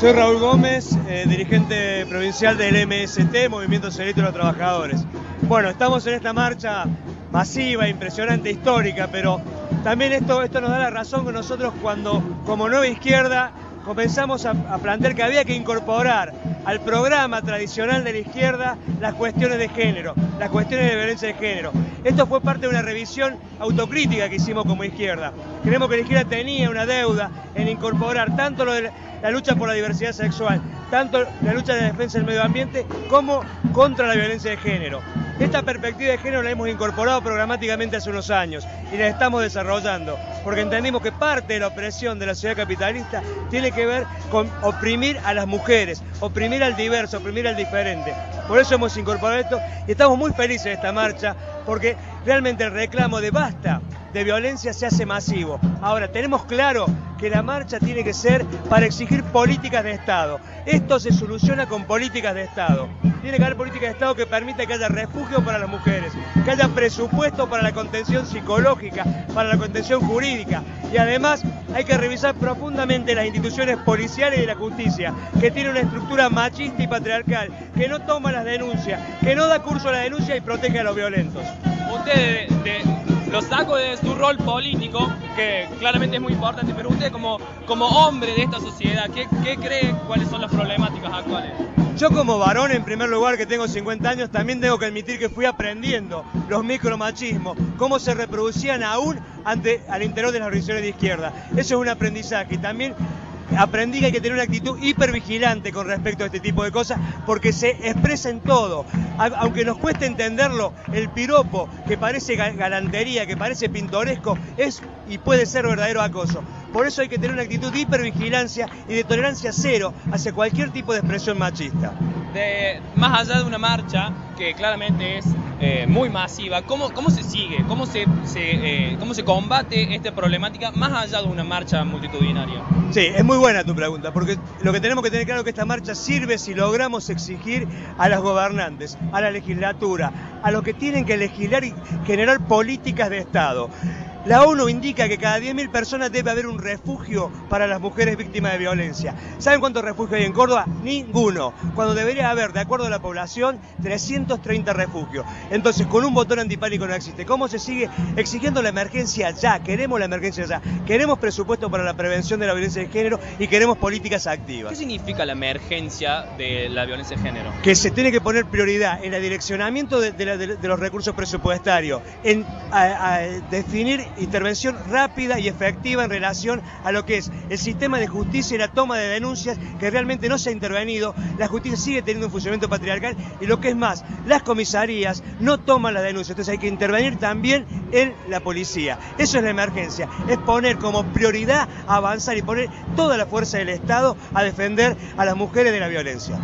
Soy Raúl Gómez, eh, dirigente provincial del MST, Movimiento Socialista de los Trabajadores. Bueno, estamos en esta marcha masiva, impresionante, histórica, pero también esto, esto nos da la razón que nosotros cuando, como nueva izquierda, comenzamos a, a, plantear que había que incorporar al programa tradicional de la izquierda las cuestiones de género, las cuestiones de violencia de género. Esto fue parte de una revisión autocrítica que hicimos como izquierda. Creemos que la izquierda tenía una deuda en incorporar tanto la lucha por la diversidad sexual, tanto la lucha de la defensa del medio ambiente como contra la violencia de género. Esta perspectiva de género la hemos incorporado programáticamente hace unos años y la estamos desarrollando, porque entendimos que parte de la opresión de la sociedad capitalista tiene que ver con oprimir a las mujeres, oprimir al diverso, oprimir al diferente. Por eso hemos incorporado esto y estamos muy felices de esta marcha, porque realmente el reclamo de basta de violencia se hace masivo. Ahora, tenemos claro que la marcha tiene que ser para exigir políticas de Estado. Esto se soluciona con políticas de Estado. Tiene que haber políticas de Estado que permita que haya refugio para las mujeres, que haya presupuesto para la contención psicológica, para la contención jurídica. Y además hay que revisar profundamente las instituciones policiales y de la justicia, que tienen una estructura machista y patriarcal, que no toma las denuncias, que no da curso a la denuncia y protege a los violentos. Usted de, de, lo saco de su rol político, que claramente es muy importante, pero usted como, como hombre de esta sociedad, ¿qué, ¿qué cree cuáles son las problemáticas actuales? Yo como varón, en primer lugar, que tengo 50 años, también tengo que admitir que fui aprendiendo los micromachismos, cómo se reproducían aún ante, al interior de las organizaciones de izquierda. Eso es un aprendizaje. También aprendí que hay que tener una actitud hipervigilante con respecto a este tipo de cosas porque se expresa en todo. Aunque nos cueste entenderlo, el piropo que parece galantería, que parece pintoresco, es y puede ser verdadero acoso. Por eso hay que tener una actitud de hipervigilancia y de tolerancia cero hacia cualquier tipo de expresión machista. Más allá de una marcha que claramente es eh, muy masiva, ¿cómo, ¿cómo, se sigue? ¿Cómo se, se eh, ¿Cómo se combate esta problemática más allá de una marcha multitudinaria? Sí, es muy buena tu pregunta, porque lo que tenemos que tener claro es que esta marcha sirve si logramos exigir a los gobernantes, a la legislatura, a los que tienen que legislar y generar políticas de Estado. La ONU indica que cada 10.000 personas debe haber un refugio para las mujeres víctimas de violencia. ¿Saben cuántos refugios hay en Córdoba? Ninguno. Cuando debería haber, de acuerdo a la población, 330 refugios. Entonces, con un botón antipánico no existe. ¿Cómo se sigue exigiendo la emergencia ya? Queremos la emergencia ya. Queremos presupuesto para la prevención de la violencia de género y queremos políticas activas. ¿Qué significa la emergencia de la violencia de género? Que se tiene que poner prioridad en el direccionamiento de, de, la, de, de los recursos presupuestarios, en a, a definir intervención rápida y efectiva en relación a lo que es el sistema de justicia y la toma de denuncias que realmente no se ha intervenido. La justicia sigue teniendo un funcionamiento patriarcal y lo que es más, las comisarías no toman las denuncias. Entonces hay que intervenir también en la policía. Eso es la emergencia. Es poner como prioridad avanzar y poner toda la fuerza del Estado a defender a las mujeres de la violencia.